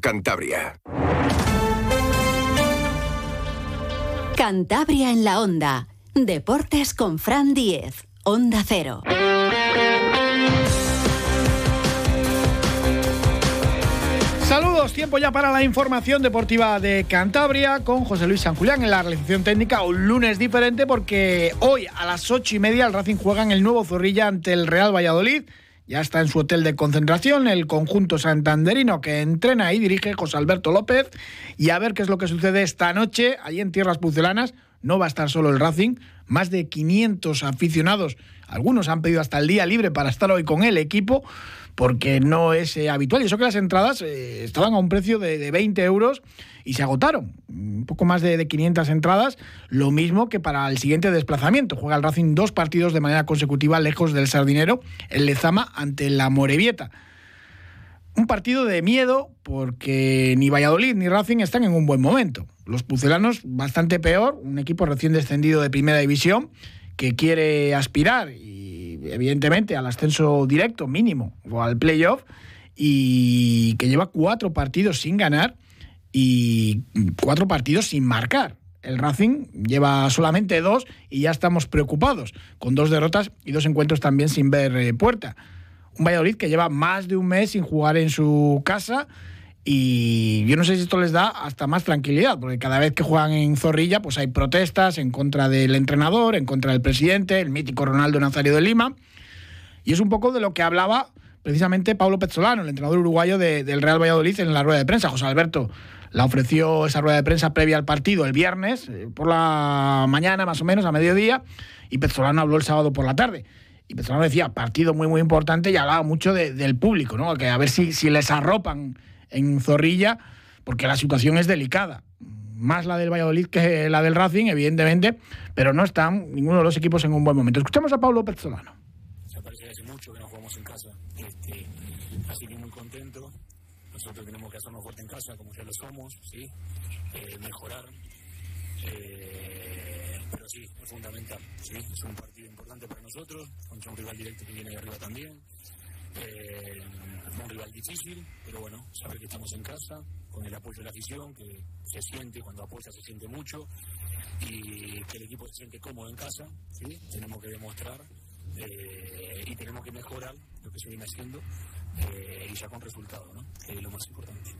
Cantabria. Cantabria en la onda. Deportes con Fran Diez. Onda Cero. Saludos, tiempo ya para la información deportiva de Cantabria con José Luis San Julián en la realización técnica. Un lunes diferente porque hoy a las ocho y media el Racing juega en el nuevo Zorrilla ante el Real Valladolid. Ya está en su hotel de concentración el conjunto santanderino que entrena y dirige José Alberto López. Y a ver qué es lo que sucede esta noche allí en Tierras Pucelanas. No va a estar solo el Racing, más de 500 aficionados. Algunos han pedido hasta el día libre para estar hoy con el equipo porque no es eh, habitual. Y eso que las entradas eh, estaban a un precio de, 20 euros y se agotaron. Un poco más de, 500 entradas, lo mismo que para el siguiente desplazamiento. Juega el Racing dos partidos de manera consecutiva lejos del Sardinero, el Lezama ante la Morevieta. Un partido de miedo porque ni Valladolid ni Racing están en un buen momento. Los pucelanos bastante peor, un equipo recién descendido de primera división que quiere aspirar evidentemente al ascenso directo mínimo o al playoff y que lleva cuatro partidos sin ganar y cuatro partidos sin marcar. El Racing lleva solamente dos y ya estamos preocupados, con dos derrotas y dos encuentros también sin ver eh, puerta. Un Valladolid que lleva más de un mes sin jugar en su casa y yo no sé si esto les da hasta más tranquilidad, porque cada vez que juegan en Zorrilla, pues hay protestas en contra del entrenador, en contra del presidente, el mítico Ronaldo Nazario de Lima. Y es un poco de lo que hablaba precisamente Pablo Pezzolano, el entrenador uruguayo del Real Valladolid, en la rueda de prensa. José Alberto la ofreció esa rueda de prensa previa al partido el viernes, eh, por la mañana más o menos, a mediodía, y Pezzolano habló el sábado por la tarde. Y Pezzolano decía, partido muy, muy importante, y hablaba mucho del público, ¿no? Que a ver si, si les arropan en Zorrilla, porque la situación es delicada. Más la del Valladolid que la del Racing, evidentemente, pero no están ninguno de los equipos en un buen momento. Escuchamos a Pablo Pezzolano. Se parece hace mucho que no jugamos en casa, este, así que muy contento. Nosotros tenemos que hacernos fuerte en casa, como ya lo somos, ¿sí? Eh, mejorar. Eh, pero sí, es fundamental. ¿sí? Es un partido importante para nosotros, contra un rival directo que viene de arriba también. Eh, un rival difícil, pero bueno, saber que estamos en casa, con el apoyo de la afición, que se siente, cuando apoya se siente mucho, y que el equipo se siente cómodo en casa, ¿sí? tenemos que demostrar eh, y tenemos que mejorar lo que se viene haciendo, eh, y ya con resultados, ¿no? que es lo más importante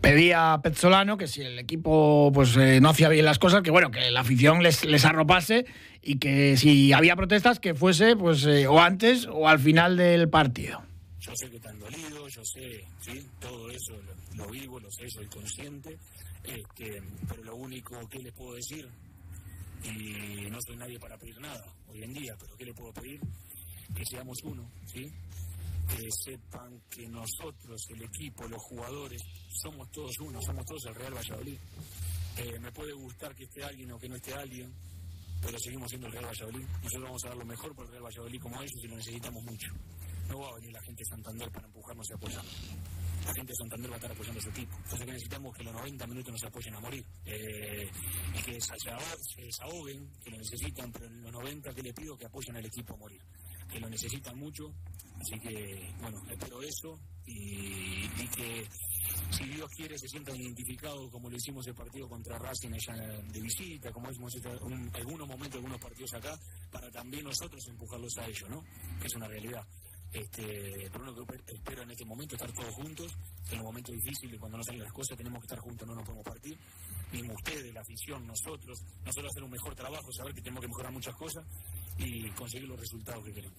pedía a Pezzolano que si el equipo pues eh, no hacía bien las cosas, que bueno, que la afición les, les arropase y que si había protestas que fuese pues eh, o antes o al final del partido. Yo sé que están dolidos, yo sé, ¿sí? todo eso lo, vivo, lo sé, soy consciente, este, pero lo único que les puedo decir, y no soy nadie para pedir nada hoy en día, pero ¿qué les puedo pedir? Que seamos uno, ¿sí? Que sepan que nosotros, el equipo, los jugadores, somos todos uno, somos todos el Real Valladolid. Eh, me puede gustar que esté alguien o que no esté alguien, pero seguimos siendo el Real Valladolid. Nosotros vamos a dar lo mejor por el Real Valladolid como ellos y lo necesitamos mucho. No va a venir la gente de Santander para empujarnos y apoyarnos. La gente de Santander va a estar apoyando a su equipo. Entonces necesitamos que los 90 minutos nos apoyen a morir. Eh, que se, desahoguen, que lo necesitan, pero en los 90 que les pido que apoyen al equipo a morir. Que lo necesitan mucho Así que, bueno, espero eso y, que si Dios quiere se sientan identificados como lo hicimos el partido contra Racing allá de visita, como hemos hecho en algunos momentos, algunos partidos acá, para también nosotros empujarlos a ellos, ¿no? Que es una realidad. Este, pero lo que espero en este momento estar todos juntos, en un momento difícil y cuando no salen las cosas tenemos que estar juntos, no nos podemos partir. Mismo ustedes, la afición, nosotros, nosotros hacer un mejor trabajo, saber que tenemos que mejorar muchas cosas y conseguir los resultados que queremos.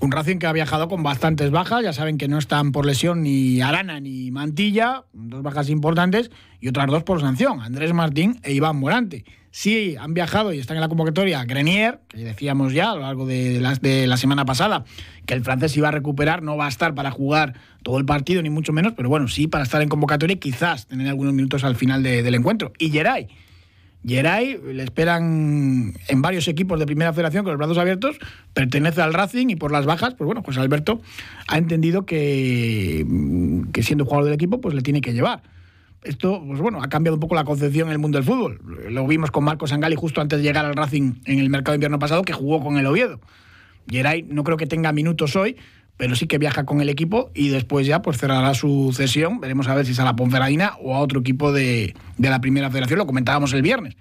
Un Racing que ha viajado con bastantes bajas, ya saben que no están por lesión ni Arana ni Mantilla, dos bajas importantes, y otras dos por sanción, Andrés Martín e Iván Morante. Sí, han viajado y están en la convocatoria Grenier, que decíamos ya a lo largo de la, de la semana pasada, que el francés iba a recuperar, no va a estar para jugar todo el partido, ni mucho menos, pero bueno, sí para estar en convocatoria y quizás tener algunos minutos al final del encuentro. Y Geray, Geray le esperan en varios equipos de primera federación con los brazos abiertos, pertenece al Racing y por las bajas, pues bueno, pues Alberto ha entendido que, que siendo jugador del equipo, pues le tiene que llevar. Esto, pues bueno, ha cambiado un poco la concepción en el mundo del fútbol. Lo vimos con Marcos Sangali justo antes de llegar al Racing en el mercado de invierno pasado, que jugó con el Oviedo. Geray no creo que tenga minutos hoy, pero sí que viaja con el equipo y después ya pues cerrará su cesión. Veremos a ver si es a la Ponferradina o a otro equipo de, de la Primera Federación. Lo comentábamos el viernes,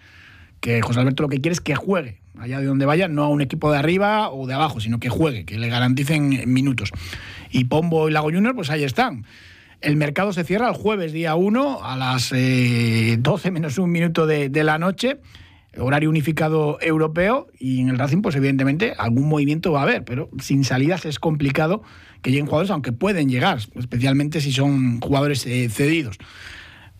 que José Alberto lo que quiere es que juegue allá de donde vaya, no a un equipo de arriba o de abajo, sino que juegue, que le garanticen minutos. Y Pombo y Lago Junior, pues ahí están. El mercado se cierra el jueves, día 1, a las 12 eh, menos un minuto de, de, la noche, horario unificado europeo, y en el Racing, pues evidentemente algún movimiento va a haber, pero sin salidas es complicado que lleguen jugadores, aunque pueden llegar, especialmente si son jugadores eh, cedidos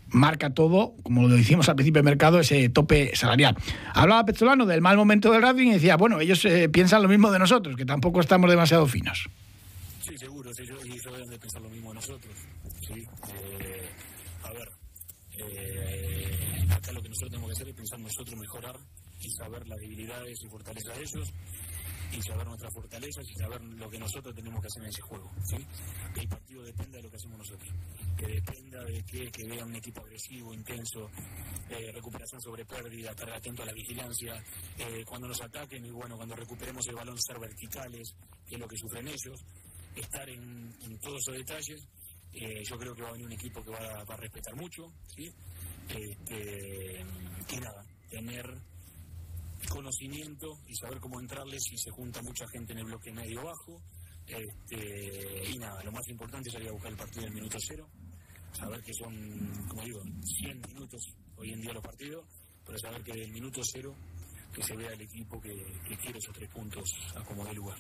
marca todo, como lo decimos al principio del mercado, ese tope salarial. Hablaba Pezzolano del mal momento del Racing y decía, bueno, ellos eh, piensan lo mismo de nosotros, que tampoco estamos demasiado finos. Sí, seguro, sí, ellos, ellos deben de pensar lo mismo nosotros. Sí, eh, a ver, eh, acá lo que nosotros tenemos que hacer es pensar nosotros mejorar y saber las debilidades y fortalezas de ellos y saber nuestras fortalezas y saber lo que nosotros tenemos que hacer en ese juego. ¿sí? Que el partido dependa de lo que hacemos nosotros. Que dependa de que, que vea un equipo agresivo, intenso, eh, recuperación sobre pérdida, estar atento a la vigilancia, eh, cuando nos ataquen y bueno, cuando recuperemos el balón ser verticales, que es lo que sufren ellos, estar en, todos esos detalles. Eh, yo creo que va a venir un equipo que va, a respetar mucho, ¿sí? Este, y nada, tener conocimiento y saber cómo entrarles si se junta mucha gente en el bloque medio bajo. Este, y nada, lo más importante sería buscar el partido en el minuto cero, saber que son, como digo, 100 minutos hoy en día los partidos, pero saber que del minuto cero que se vea el equipo que, que quiere esos tres puntos a como de lugar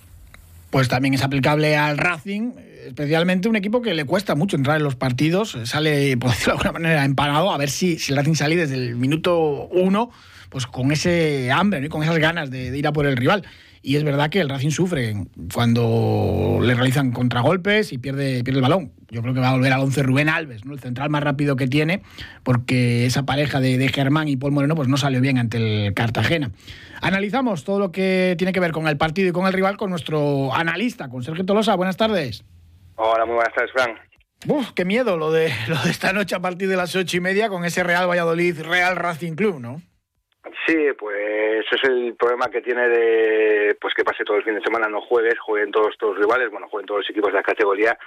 pues también es aplicable al Racing, especialmente un equipo que le cuesta mucho entrar en los partidos, sale, por decirlo de alguna manera, empanado, a ver si, si el Racing sale desde el minuto uno, pues con ese hambre ¿no? y con esas ganas de, de, ir a por el rival. Y es verdad que el Racing sufre cuando le realizan contragolpes y pierde, pierde el balón. Yo creo que va a volver al 11 Rubén Alves, ¿no? el central más rápido que tiene, porque esa pareja de, de Germán y Paul Moreno pues no salió bien ante el Cartagena. Analizamos todo lo que tiene que ver con el partido y con el rival con nuestro analista, con Sergio Tolosa. Buenas tardes. Hola, muy buenas tardes, Fran. Uf, qué miedo lo de, lo de esta noche a partir de las ocho y media con ese Real Valladolid Real Racing Club, ¿no? Sí, pues es el problema que tiene de pues que pase todo el fin de semana, no juegues, jueguen todos tus rivales, bueno, jueguen todos los equipos de la categoría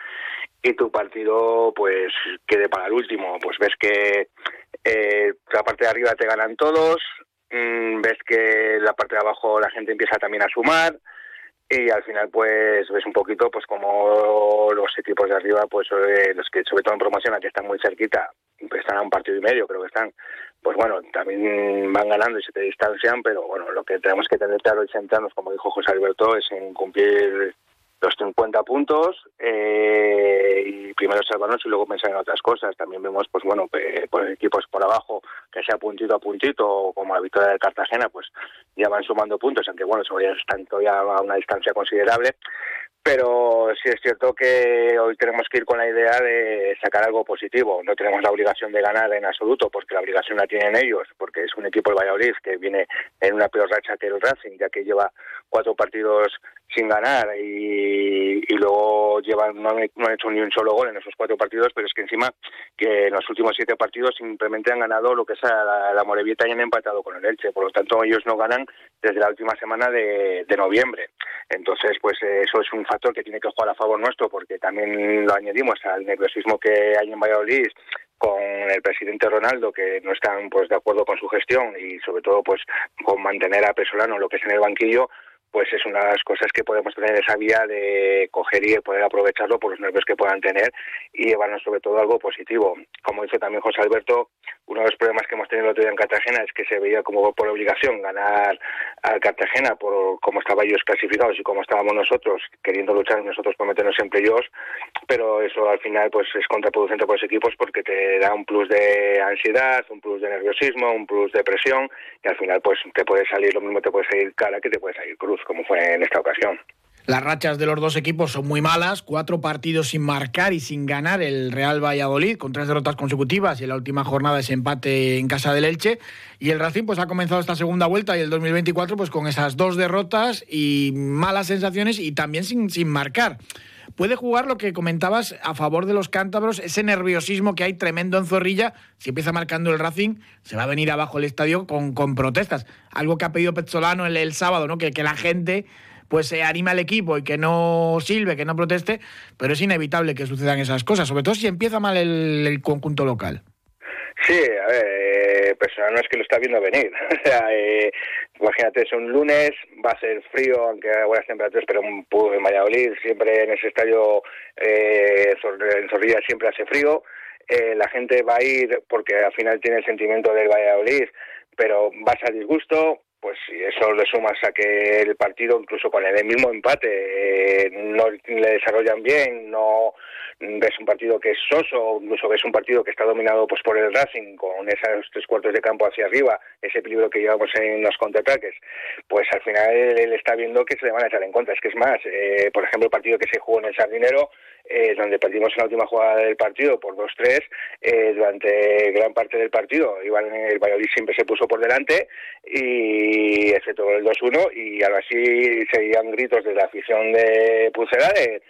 y tu partido pues quede para el último. Pues ves que eh, la parte de arriba te ganan todos, mmm, ves que la parte de abajo la gente empieza también a sumar y al final pues ves un poquito pues como los equipos de arriba pues eh, los que sobre todo en promoción aquí están muy cerquita pues están a un partido y medio creo que están pues bueno también van ganando y se te distancian pero bueno lo que tenemos que tener claro y centrarnos como dijo José Alberto es en cumplir los 50 puntos eh, y primero salvarnos y luego pensar en otras cosas. También vemos, pues bueno, pues, equipos por abajo que sea puntito a puntito, como la victoria de Cartagena, pues ya van sumando puntos, aunque bueno, ya están todavía a una distancia considerable. Pero sí es cierto que hoy tenemos que ir con la idea de sacar algo positivo. No tenemos la obligación de ganar en absoluto, porque la obligación la tienen ellos, porque es un equipo de Valladolid que viene en una peor racha que el Racing, ya que lleva cuatro partidos sin ganar y, y luego llevan no han, no han, hecho ni un solo gol en esos cuatro partidos, pero es que encima que en los últimos siete partidos simplemente han ganado lo que es la, la Morevieta y han empatado con el Elche, por lo tanto ellos no ganan desde la última semana de, de noviembre. Entonces, pues eso es un factor que tiene que jugar a favor nuestro, porque también lo añadimos al nerviosismo que hay en Valladolid con el presidente Ronaldo que no están pues de acuerdo con su gestión y sobre todo pues con mantener a Pesolano lo que es en el banquillo pues es una de las cosas que podemos tener esa vía de coger y poder aprovecharlo por los nervios que puedan tener y llevarnos sobre todo algo positivo. Como dice también José Alberto, uno de los problemas que hemos tenido el otro día en Cartagena es que se veía como por obligación ganar al Cartagena por cómo estaban ellos clasificados y cómo estábamos nosotros, queriendo luchar nosotros por meternos en playoffs, pero eso al final pues es contraproducente por los equipos porque te da un plus de ansiedad, un plus de nerviosismo, un plus de presión y al final pues te puede salir lo mismo te puede salir cara que te puede salir cruz como fue en esta ocasión. Las rachas de los dos equipos son muy malas, cuatro partidos sin marcar y sin ganar el Real Valladolid, con tres derrotas consecutivas y en la última jornada ese empate en casa del Elche. Y el Racing pues ha comenzado esta segunda vuelta y el 2024 pues con esas dos derrotas y malas sensaciones y también sin, sin marcar. Puede jugar lo que comentabas a favor de los cántabros, ese nerviosismo que hay tremendo en Zorrilla. Si empieza marcando el Racing, se va a venir abajo el estadio con, con protestas. Algo que ha pedido Pezzolano el, el sábado, ¿no? Que, que la gente pues se anime al equipo y que no silbe, que no proteste, pero es inevitable que sucedan esas cosas, sobre todo si empieza mal el, conjunto local. Sí, a ver, eh, pues no es que lo está viendo venir. eh, imagínate, es un lunes, va a ser frío, aunque haya buenas temperaturas, pero en Valladolid siempre en ese estadio, eh, en Zorrilla siempre hace frío. Eh, la gente va a ir porque al final tiene el sentimiento del Valladolid, pero vas a disgusto, pues si eso le sumas a que el partido, incluso con el mismo empate, eh, no le desarrollan bien, no ves un partido que es soso, incluso ves un partido que está dominado pues por el Racing, con esos tres cuartos de campo hacia arriba, ese peligro que llevamos en los contraataques, pues al final él, está viendo que se le van a echar en contra. Es que es más, eh, por ejemplo, el partido que se jugó en el Sardinero, eh, donde perdimos en la última jugada del partido por 2-3, eh, durante gran parte del partido, igual el Valladolid siempre se puso por delante, y excepto el 2-1, y ahora sí seguían gritos de la afición de Pucera de,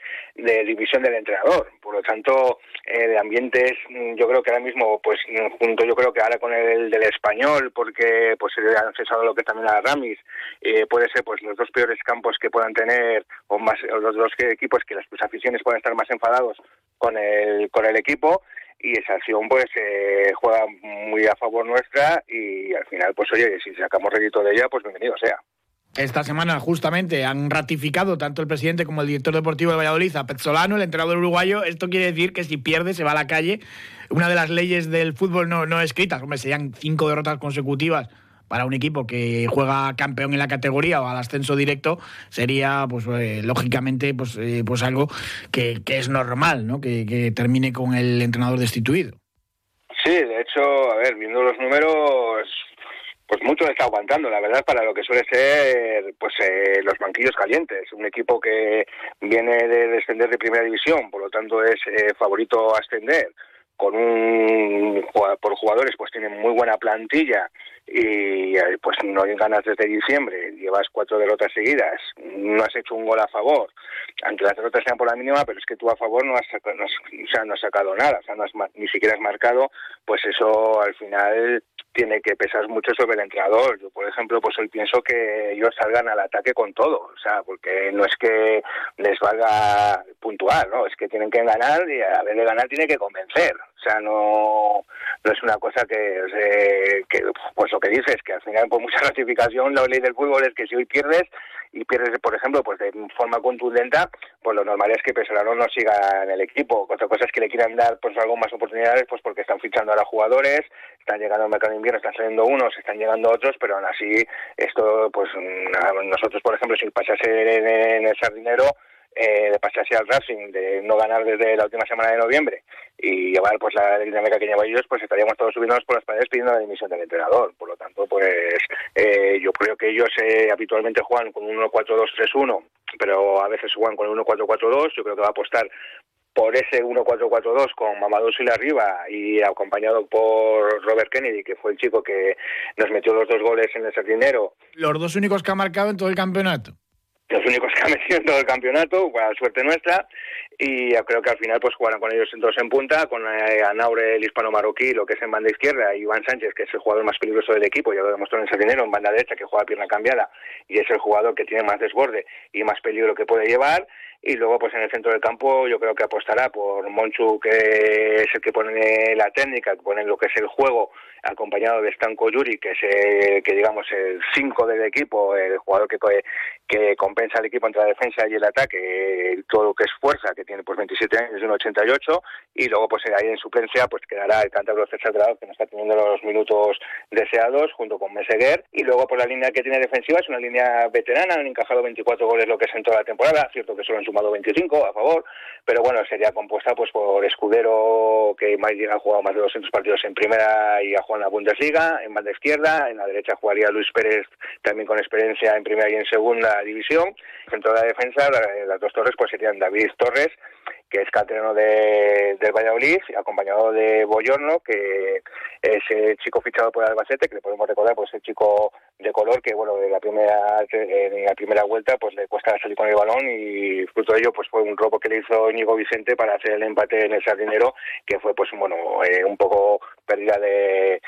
división del entrenador. Por lo tanto, el ambiente es, yo creo que ahora mismo, pues junto yo creo que ahora con el del español, porque pues se han cesado lo que también a Ramis, eh, puede ser pues los dos peores campos que puedan tener, o más los dos equipos que las aficiones puedan estar más enfadados con el, con el equipo y esa acción pues eh, juega muy a favor nuestra y al final pues oye si sacamos rédito de ella pues bienvenido sea esta semana justamente han ratificado tanto el presidente como el director deportivo de Valladolid a Petzolano, el entrenador uruguayo. Esto quiere decir que si pierde se va a la calle. Una de las leyes del fútbol no, no escritas, hombre, serían cinco derrotas consecutivas para un equipo que juega campeón en la categoría o al ascenso directo sería pues eh, lógicamente pues, eh, pues algo que, es normal ¿no? Que, termine con el entrenador destituido sí de hecho a ver viendo los números pues mucho está aguantando, la verdad, para lo que suele ser pues eh, los banquillos calientes. Un equipo que viene de descender de primera división, por lo tanto es favorito a ascender, con un por jugadores pues tienen muy buena plantilla y eh, pues no hay ganas desde diciembre, llevas cuatro derrotas seguidas, no has hecho un gol a favor, aunque las derrotas sean por la mínima, pero es que tú a favor no has, no o sea, no has sacado nada, o sea, no has, ni siquiera has marcado, pues eso al final tiene que pesar mucho sobre el entrenador. Yo, por ejemplo, pues hoy pienso que ellos salgan al ataque con todo, o sea, porque no es que les valga puntual, ¿no? Es que tienen que ganar y a ver de ganar tiene que convencer. O sea, no, no es una cosa que, pues lo que dices, que al final por mucha ratificación la ley del fútbol es que si hoy pierdes y pierdes, por ejemplo, pues de forma contundente, pues lo normal es que Pesolano no siga en el equipo. Otra cosa es que le quieran dar pues algo más oportunidades, pues porque están fichando ahora jugadores, están llegando al mercado de invierno, están saliendo unos, están llegando otros, pero aún así esto, pues nosotros, por ejemplo, si pasase en, en el sardinero, eh, de pasarse al Racing, de no ganar desde la última semana de noviembre y llevar pues la dinámica que lleva ellos, pues estaríamos todos subiéndonos por las paredes pidiendo la dimisión del entrenador. Por lo tanto, pues eh, yo creo que ellos eh, habitualmente juegan con un 1-4-2-3-1, pero a veces juegan con un 1-4-4-2. Yo creo que va a apostar por ese 1-4-4-2 con Mamadou Sila arriba y acompañado por Robert Kennedy, que fue el chico que nos metió los dos goles en el sardinero. Los dos únicos que ha marcado en todo el campeonato los únicos que han metido en todo el campeonato, la suerte nuestra, y creo que al final pues jugaron con ellos dos en punta, con eh, Anaure, el hispano-marroquí, lo que es en banda izquierda, y Iván Sánchez, que es el jugador más peligroso del equipo, ya lo demostró en dinero en banda derecha, que juega pierna cambiada, y es el jugador que tiene más desborde y más peligro que puede llevar, y luego pues en el centro del campo yo creo que apostará por Monchu que es el que pone la técnica, que pone lo que es el juego acompañado de Stanko Yuri que es el, que digamos el 5 del equipo, el jugador que que compensa al equipo entre la defensa y el ataque, todo lo que es fuerza, que tiene pues 27 años, un 88 y luego pues ahí en suplencia pues quedará el cántabro César Grado que no está teniendo los minutos deseados junto con Meseguer y luego por la línea que tiene defensiva es una línea veterana, han encajado 24 goles lo que es en toda la temporada, cierto que solo han sumado 25 a favor, pero bueno, sería compuesta pues por Escudero, que ha jugado más de 200 partidos en primera y ha jugado en la Bundesliga, en banda izquierda, en la derecha jugaría Luis Pérez, también con experiencia en primera y en segunda división, centro de la defensa, las dos torres pues serían David Torres que es canterano de, del Valladolid, acompañado de Boyorno, que es el chico fichado por Albacete, que le podemos recordar, pues el chico de color que, bueno, en la primera en la primera vuelta pues le cuesta salir con el balón y fruto de ello pues fue un robo que le hizo Íñigo Vicente para hacer el empate en el Sardinero, que fue pues bueno, eh, un poco pérdida de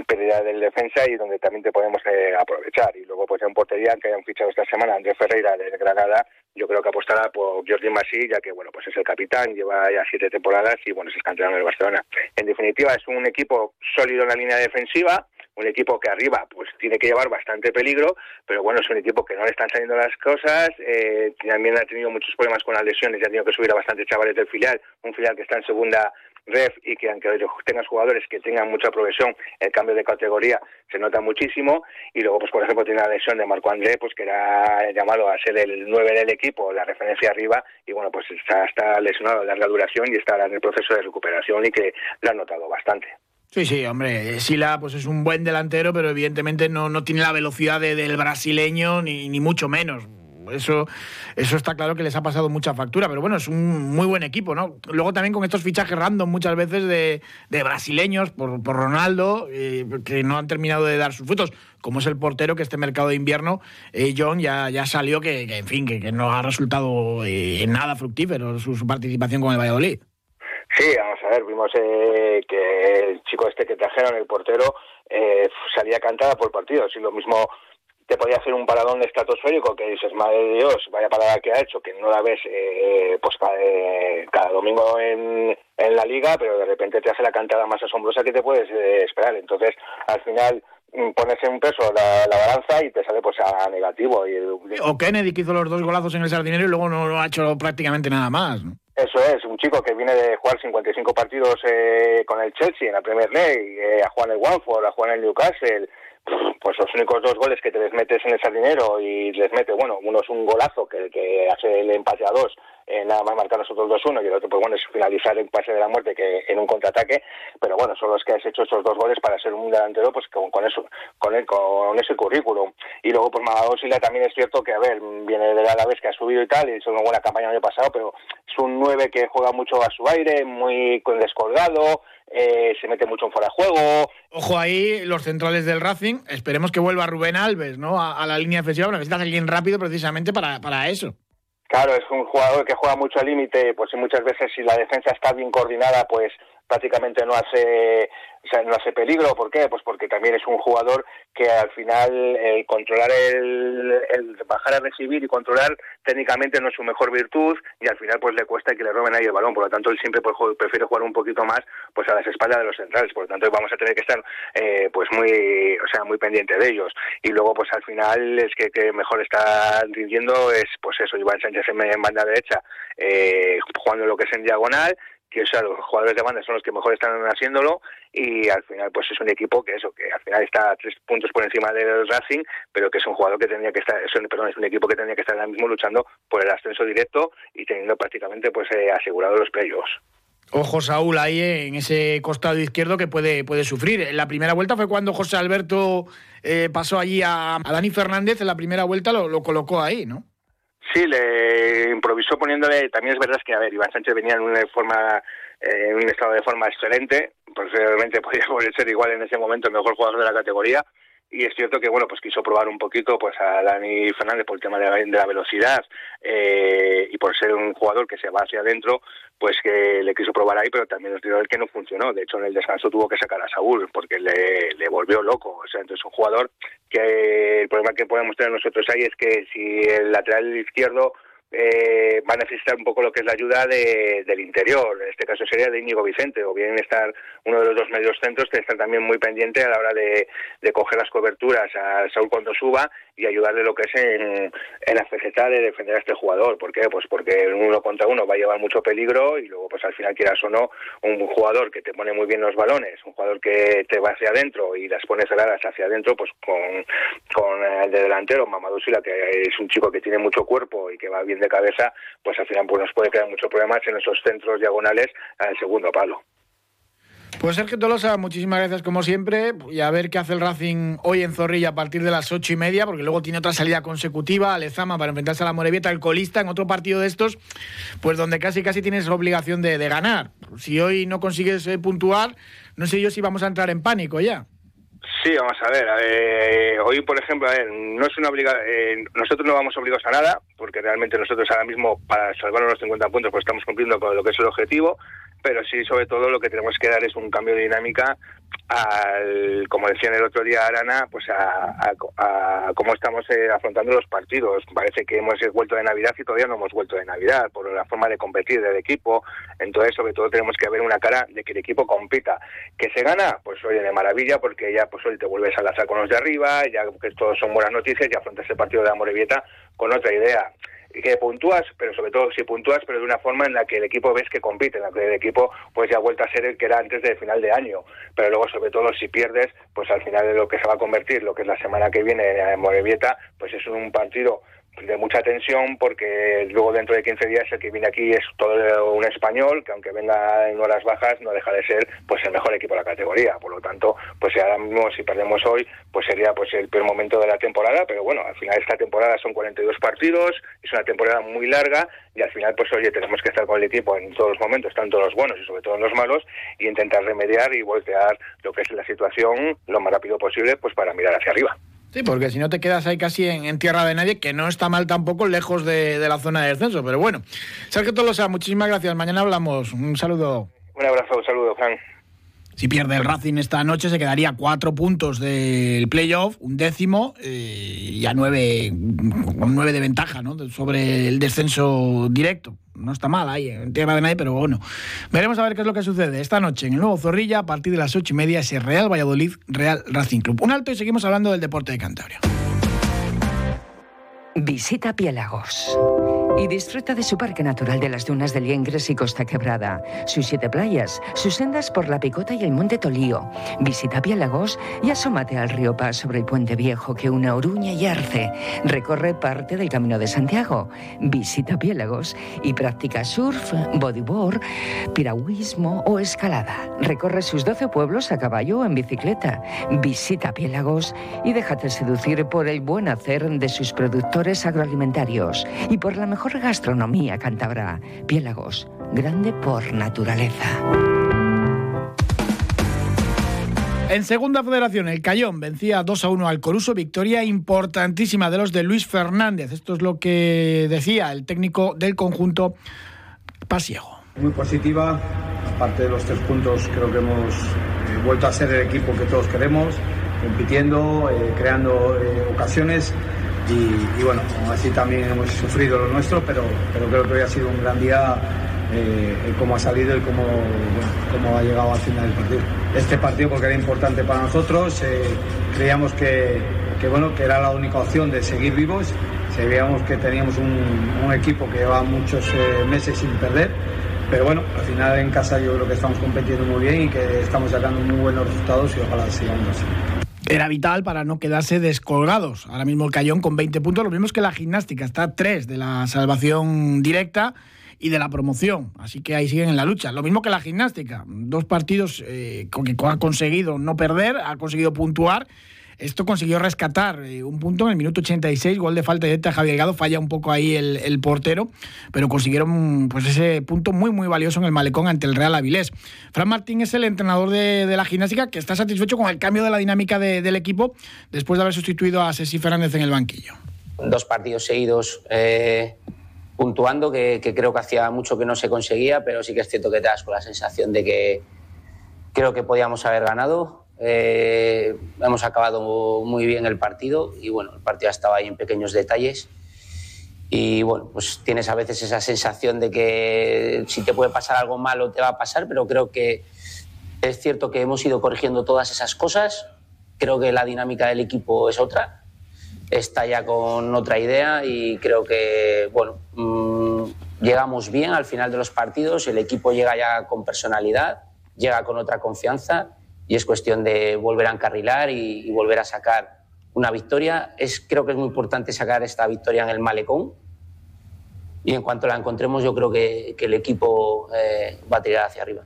pérdida del defensa y donde también te podemos eh, aprovechar. Y luego, pues en portería, que hayan fichado esta semana Andrés Ferreira de Granada, yo creo que apostará por Jordi Masí, ya que, bueno, pues es el capitán, lleva ya siete temporadas y, bueno, es el campeón del Barcelona. En definitiva, es un equipo sólido en la línea defensiva, un equipo que arriba pues tiene que llevar bastante peligro, pero bueno, es un equipo que no le están saliendo las cosas, eh, también ha tenido muchos problemas con las lesiones y ha tenido que subir a bastantes chavales del filial, un filial que está en segunda ref y que aunque tengas jugadores que tengan mucha progresión, el cambio de categoría se nota muchísimo. Y luego pues por ejemplo tiene la lesión de Marco André pues que era llamado a ser el 9 del equipo, la referencia arriba. Y bueno pues está, lesionado de larga duración y está en el proceso de recuperación y que lo han notado bastante. Sí, sí, hombre, Sila pues es un buen delantero, pero evidentemente no, no tiene la velocidad del brasileño ni, ni mucho menos eso, eso está claro que les ha pasado mucha factura, pero bueno, es un muy buen equipo, ¿no? Luego también con estos fichajes random muchas veces de, brasileños por, por Ronaldo, eh, que no han terminado de dar sus frutos, como es el portero que este mercado de invierno, eh, John, ya, ya salió que, en fin, que, no ha resultado eh, nada fructífero su, participación con el Valladolid. Sí, vamos a ver, vimos que el chico este que trajeron, el portero, salía cantada por partidos y lo mismo te podía hacer un paradón estratosférico que dices, madre de Dios, vaya parada que ha hecho, que no la ves eh, pues cada, domingo en, en, la liga, pero de repente te hace la cantada más asombrosa que te puedes eh, esperar. Entonces, al final mm, pones en un peso la, balanza y te sale pues a negativo. Y, o Kennedy que hizo los dos golazos en el sardinero y luego no, ha hecho prácticamente nada más. Eso es, un chico que viene de jugar 55 partidos eh, con el Chelsea en la Premier League, eh, a jugar en el Wanford, a jugar en el Newcastle, pues los únicos dos goles que te les metes en el sardinero y les mete, bueno, uno es un golazo que, hace el empate a dos, eh, nada más marcar nosotros 2-1 y el otro, pues bueno, es finalizar el pase de la muerte que en un contraataque, pero bueno, son los que has hecho esos dos goles para ser un delantero, pues con, con eso, con, el, con ese currículum. Y luego, pues Magadón Sila también es cierto que, a ver, viene de la vez que ha subido y tal, y hizo una buena campaña el año pasado, pero es un 9 que juega mucho a su aire, muy descolgado, eh, se mete mucho en fuera de juego. Ojo ahí, los centrales del Racing, esperemos que vuelva Rubén Alves, ¿no? A, la línea defensiva, necesitas alguien rápido precisamente para, para eso. Claro, es un jugador que juega mucho al límite, pues muchas veces si la defensa está bien coordinada, pues prácticamente no hace o sea, no hace peligro. ¿Por qué? Pues porque también es un jugador que al final el controlar el, el bajar a recibir y controlar técnicamente no es su mejor virtud y al final pues le cuesta que le roben ahí el balón. Por lo tanto, él siempre pues, prefiere jugar un poquito más pues a las espaldas de los centrales. Por lo tanto, vamos a tener que estar eh, pues muy, o sea, muy pendiente de ellos. Y luego pues al final es que, que mejor está rindiendo es pues eso, Iván Sánchez en banda derecha eh, jugando lo que es en diagonal que o sea, los jugadores de banda son los que mejor están haciéndolo y al final pues es un equipo que eso que al final está tres puntos por encima del Racing pero que es un jugador que tendría que estar es perdón es un equipo que tendría que estar ahora mismo luchando por el ascenso directo y teniendo prácticamente pues eh, asegurado los playoffs Ojo Saúl ahí en ese costado izquierdo que puede, puede sufrir. En la primera vuelta fue cuando José Alberto eh, pasó allí a, Dani Fernández, en la primera vuelta lo, lo colocó ahí, ¿no? Sí, le improvisó poniéndole. También es verdad que, a ver, Iván Sánchez venía en una forma, eh, en un estado de forma excelente. Posiblemente podría ser igual en ese momento el mejor jugador de la categoría y es cierto que bueno pues quiso probar un poquito pues a Dani Fernández por el tema de la, velocidad eh, y por ser un jugador que se va hacia adentro pues que le quiso probar ahí pero también es el que no funcionó. De hecho en el descanso tuvo que sacar a Saúl porque le, le volvió loco. O sea entonces un jugador que el problema que podemos tener nosotros ahí es que si el lateral izquierdo eh, va a necesitar un poco lo que es la ayuda de, del interior. En este caso sería de Íñigo Vicente, o bien estar uno de los dos medios centros que estar también muy pendiente a la hora de, coger las coberturas a Saúl cuando suba y ayudarle lo que es en, en la faceta de defender a este jugador. ¿Por qué? Pues porque uno contra uno va a llevar mucho peligro y luego pues al final quieras o no un jugador que te pone muy bien los balones, un jugador que te va hacia adentro y las pones heladas hacia adentro, pues con, el de delantero, Mamadou Sila, que es un chico que tiene mucho cuerpo y que va bien de cabeza, pues al final pues nos puede crear muchos problemas en esos centros diagonales al segundo palo. Pues Sergio Tolosa, muchísimas gracias como siempre y a ver qué hace el Racing hoy en Zorrilla a partir de las ocho y media, porque luego tiene otra salida consecutiva a Lezama para enfrentarse a la Morevieta, el colista, en otro partido de estos, pues donde casi casi tienes obligación de, ganar. Si hoy no consigues eh, puntuar, no sé yo si vamos a entrar en pánico ya. Sí, vamos a ver. Eh, hoy, por ejemplo, a ver, no es una obliga eh, nosotros no vamos obligados a nada, porque realmente nosotros ahora mismo, para salvar los 50 puntos, pues estamos cumpliendo con lo que es el objetivo pero sí, sobre todo, lo que tenemos que dar es un cambio de dinámica al, como decían el otro día Arana, pues a, cómo estamos eh, afrontando los partidos. Parece que hemos vuelto de Navidad y todavía no hemos vuelto de Navidad por la forma de competir del equipo. Entonces, sobre todo, tenemos que ver una cara de que el equipo compita. ¿Que se gana? Pues oye, de maravilla, porque ya pues hoy te vuelves a lanzar con los de arriba, ya que todos son buenas noticias y afrontas el partido de Amorebieta con otra idea que puntúas, pero sobre todo si puntúas, pero de una forma en la que el equipo ves que compite, en la que el equipo pues ya ha vuelto a ser el que era antes del final de año. Pero luego, sobre todo, si pierdes, pues al final de lo que se va a convertir, lo que es la semana que viene en Morevieta, pues es un partido de mucha tensión porque luego dentro de 15 días el que viene aquí es todo un español que aunque venga en horas bajas no deja de ser pues el mejor equipo de la categoría. Por lo tanto pues ahora mismo si perdemos hoy pues sería pues el peor momento de la temporada pero bueno al final esta temporada son 42 partidos es una temporada muy larga y al final pues oye tenemos que estar con el equipo en todos los momentos tanto los buenos y sobre todo en los malos y intentar remediar y voltear lo que es la situación lo más rápido posible pues para mirar hacia arriba Sí, porque si no te quedas ahí casi en, tierra de nadie, que no está mal tampoco lejos de, la zona de descenso. Pero bueno, Sergio Tolosa, muchísimas gracias. Mañana hablamos. Un saludo. Un abrazo, un saludo, Juan. Si pierde el Racing esta noche se quedaría cuatro puntos del playoff, un décimo eh, y a nueve, nueve de ventaja sobre el descenso directo. No está mal ahí en tierra de nadie, pero bueno. Veremos a ver qué es lo que sucede esta noche en el nuevo Zorrilla a partir de las ocho y media ese Real Valladolid Real Racing Club. Un alto y seguimos hablando del deporte de Cantabria. Visita Piélagos y disfruta de su parque natural de las dunas de Liengres y Costa Quebrada, sus siete playas, sus sendas por la Picota y el Monte Tolío. Visita Piélagos y asómate al río Paz sobre el puente viejo que une Oruña y Arce. Recorre parte del Camino de Santiago. Visita Piélagos y practica surf, bodyboard, piragüismo o escalada. Recorre sus 12 pueblos a caballo o en bicicleta. Visita Piélagos y déjate seducir por el buen hacer de sus productores agroalimentarios y por la mejor mejor gastronomía cántabra. Piélagos, grande por naturaleza. En segunda federación, el Cayón vencía 2 a 1 al Coruso, victoria importantísima de los de Luis Fernández. Esto es lo que decía el técnico del conjunto Pasiego. Muy positiva, aparte de los tres puntos, creo que hemos eh, vuelto a ser el equipo que todos queremos, compitiendo, eh, creando eh, ocasiones y, bueno, así también hemos sufrido lo nuestro, pero, pero creo que hoy ha sido un gran día eh, cómo ha salido y cómo, cómo ha llegado al final del partido. Este partido porque era importante para nosotros, eh, creíamos que, que, bueno, que era la única opción de seguir vivos, sabíamos que teníamos un, un equipo que lleva muchos eh, meses sin perder, pero bueno, al final en casa yo creo que estamos compitiendo muy bien y que estamos sacando muy buenos resultados y ojalá sigamos así era vital para no quedarse descolgados. Ahora mismo el Cayón con 20 puntos, lo mismo que la gimnástica, está a 3 de la salvación directa y de la promoción. Así que ahí siguen en la lucha. Lo mismo que la gimnástica, dos partidos eh, con que ha conseguido no perder, ha conseguido puntuar esto consiguió rescatar eh, un punto en el minuto 86, gol de falta directa a Javier Gado, falla un poco ahí el, portero, pero consiguieron pues ese punto muy muy valioso en el malecón ante el Real Avilés. Fran Martín es el entrenador de, la gimnástica que está satisfecho con el cambio de la dinámica del equipo después de haber sustituido a Ceci Fernández en el banquillo. Dos partidos seguidos eh, puntuando, que, que, creo que hacía mucho que no se conseguía, pero sí que es cierto que te das con la sensación de que creo que podíamos haber ganado. Eh, hemos acabado muy bien el partido y bueno, el partido estaba ahí en pequeños detalles. Y bueno, pues tienes a veces esa sensación de que si te puede pasar algo malo te va a pasar, pero creo que es cierto que hemos ido corrigiendo todas esas cosas. Creo que la dinámica del equipo es otra. Está ya con otra idea y creo que, bueno, mm, llegamos bien al final de los partidos. El equipo llega ya con personalidad, llega con otra confianza y es cuestión de volver a encarrilar y, volver a sacar una victoria. Es, creo que es muy importante sacar esta victoria en el malecón y en cuanto la encontremos yo creo que, el equipo eh, va a tirar hacia arriba.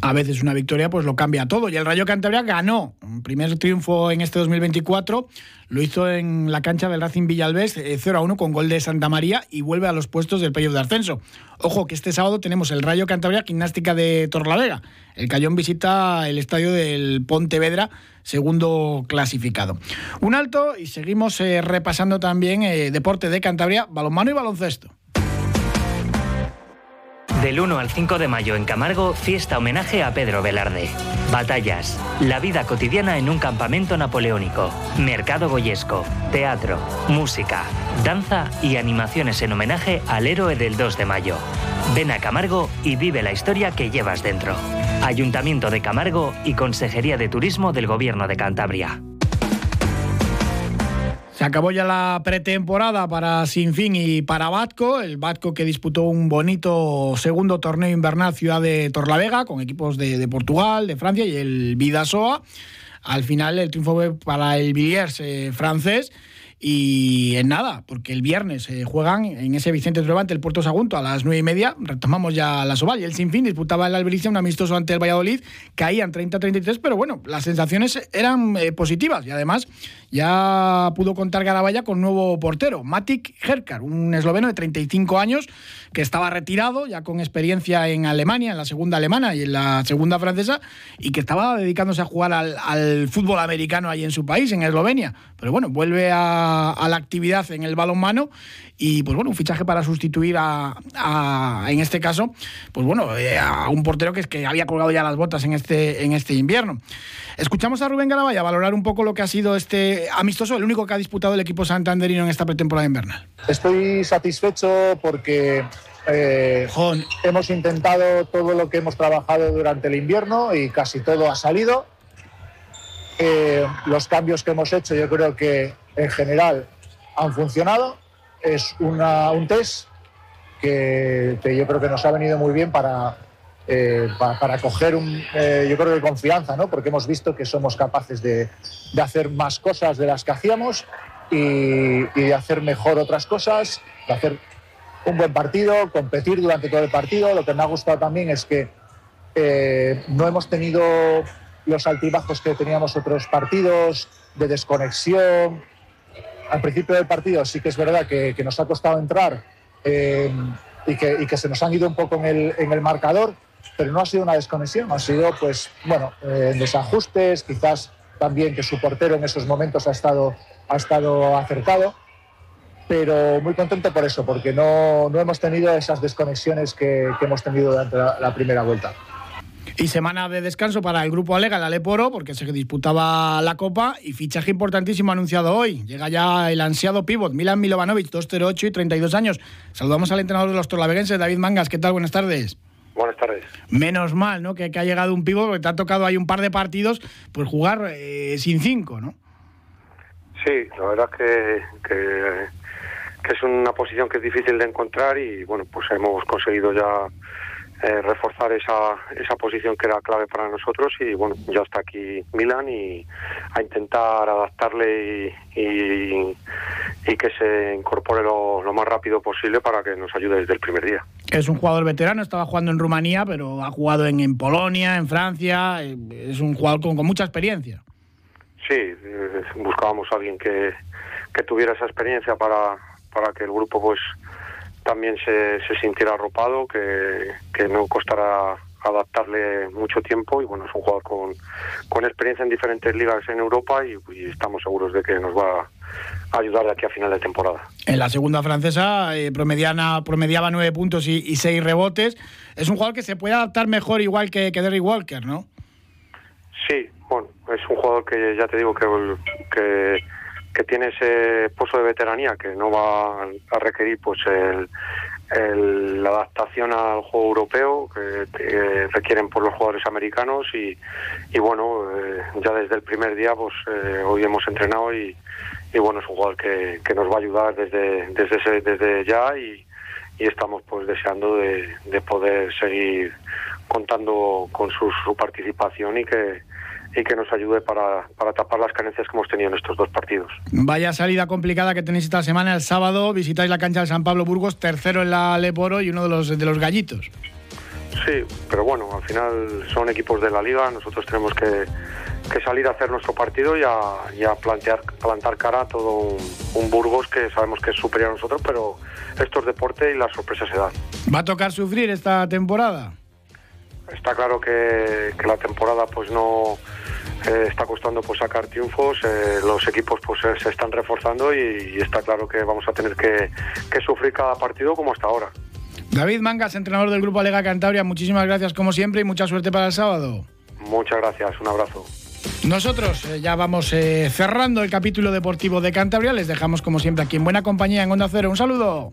A veces una victoria pues lo cambia todo. Y el Rayo Cantabria ganó. Un primer triunfo en este 2024 lo hizo en la cancha del Racing Villalbés 0 a 1 con gol de Santa María y vuelve a los puestos del playoff de ascenso. Ojo que este sábado tenemos el Rayo Cantabria Gimnástica de Torlavega. El Cayón visita el estadio del Pontevedra, segundo clasificado. Un alto y seguimos eh, repasando también eh, deporte de Cantabria, balonmano y baloncesto. Del 1 al 5 de mayo en Camargo, fiesta homenaje a Pedro Velarde. Batallas, la vida cotidiana en un campamento napoleónico, mercado goyesco, teatro, música, danza y animaciones en homenaje al héroe del 2 de mayo. Ven a Camargo y vive la historia que llevas dentro. Ayuntamiento de Camargo y Consejería de Turismo del Gobierno de Cantabria. Se acabó ya la pretemporada para Sinfín y para Batco, el Batco que disputó un bonito segundo torneo invernal Ciudad de Torlavega con equipos de, Portugal, de Francia y el Vidasoa. Al final el triunfo fue para el Villiers eh, francés y en nada, porque el viernes eh, juegan en ese Vicente Trovante el Puerto Sagunto a las nueve y media. Retomamos ya la Soval. Y el Sinfín disputaba el Albericia un amistoso ante el Valladolid. Caían 30-33, pero bueno, las sensaciones eran eh, positivas. Y además ya pudo contar Garabaya con nuevo portero, Matic Herkar, un esloveno de 35 años que estaba retirado, ya con experiencia en Alemania, en la segunda alemana y en la segunda francesa, y que estaba dedicándose a jugar al, fútbol americano ahí en su país, en Eslovenia. Pero bueno, vuelve a, la actividad en el balonmano y pues bueno, un fichaje para sustituir a, en este caso, pues bueno, eh, a un portero que, es que había colgado ya las botas en este, en este invierno. Escuchamos a Rubén Garabaya valorar un poco lo que ha sido este amistoso, el único que ha disputado el equipo santanderino en esta pretemporada invernal. Estoy satisfecho porque eh, hemos intentado todo lo que hemos trabajado durante el invierno y casi todo ha salido. Eh, los cambios que hemos hecho yo creo que en general han funcionado. Es un test que, yo creo que nos ha venido muy bien para, eh, para, coger un, eh, yo creo de confianza, ¿no? porque hemos visto que somos capaces de, hacer más cosas de las que hacíamos y, de hacer mejor otras cosas, de hacer un buen partido, competir durante todo el partido. Lo que me ha gustado también es que eh, no hemos tenido los altibajos que teníamos otros partidos de desconexión. Al principio del partido sí que es verdad que, que nos ha costado entrar y, que, que, se nos han ido un poco en el marcador, pero no ha sido una desconexión, ha sido, pues, bueno, eh, desajustes, quizás también que su portero en esos momentos ha estado, ha estado acertado, pero muy contento por eso, porque no, no hemos tenido esas desconexiones que, hemos tenido durante la, primera vuelta. Y semana de descanso para el grupo Alega, el Aleporo, porque se disputaba la Copa y fichaje importantísimo anunciado hoy. Llega ya el ansiado pívot, Milan Milovanovic, 208 y 32 años. Saludamos al entrenador de los torlaveguenses, David Mangas. ¿Qué tal? Buenas tardes. Buenas tardes. Menos mal, ¿no? Que, ha llegado un pivo, porque te ha tocado ahí un par de partidos, pues jugar eh, sin cinco, ¿no? Sí, la verdad que, que, es una posición que es difícil de encontrar y bueno, pues hemos conseguido ya eh, reforzar esa, esa posición que era clave para nosotros y bueno, ya está aquí Milan y a intentar adaptarle y, y, que se incorpore lo, lo, más rápido posible para que nos ayude desde el primer día. Es un jugador veterano, estaba jugando en Rumanía, pero ha jugado en, en Polonia, en Francia, eh, es un jugador con, con mucha experiencia. Sí, eh, buscábamos a alguien que, que tuviera esa experiencia para, para que el grupo pues también se, se sintiera arropado, que, que no costara adaptarle mucho tiempo y bueno, es un jugador con, con experiencia en diferentes ligas en Europa y, estamos seguros de que nos va a ayudar de aquí a final de temporada. En la segunda francesa eh, promediana, promediaba nueve puntos y, seis rebotes. Es un jugador que se puede adaptar mejor igual que, que Derry Walker, ¿no? Sí, bueno, es un jugador que ya te digo que, que que tiene ese pozo de veteranía que no va a requerir pues el, la adaptación al juego europeo que, requieren por los jugadores americanos y, y bueno eh, ya desde el primer día pues eh, hoy hemos entrenado y, y, bueno es un jugador que, que, nos va a ayudar desde desde desde ya y, estamos pues deseando de, de poder seguir contando con su, su participación y que y que nos ayude para, para, tapar las carencias que hemos tenido en estos dos partidos. Vaya salida complicada que tenéis esta semana. El sábado visitáis la cancha de San Pablo Burgos, tercero en la Leporo y uno de los, de los gallitos. Sí, pero bueno, al final son equipos de la liga, nosotros tenemos que, salir a hacer nuestro partido y a, plantear, plantar cara a todo un, Burgos que sabemos que es superior a nosotros, pero esto es deporte y las sorpresas se dan. ¿Va a tocar sufrir esta temporada? Está claro que, la temporada pues no eh, está costando pues sacar triunfos, eh, los equipos pues se están reforzando y, está claro que vamos a tener que sufrir cada partido como hasta ahora. David Mangas, entrenador del Grupo Alega Cantabria, muchísimas gracias como siempre y mucha suerte para el sábado. Muchas gracias, un abrazo. Nosotros eh, ya vamos eh, cerrando el capítulo deportivo de Cantabria. Les dejamos como siempre aquí en buena compañía en Onda Cero. Un saludo.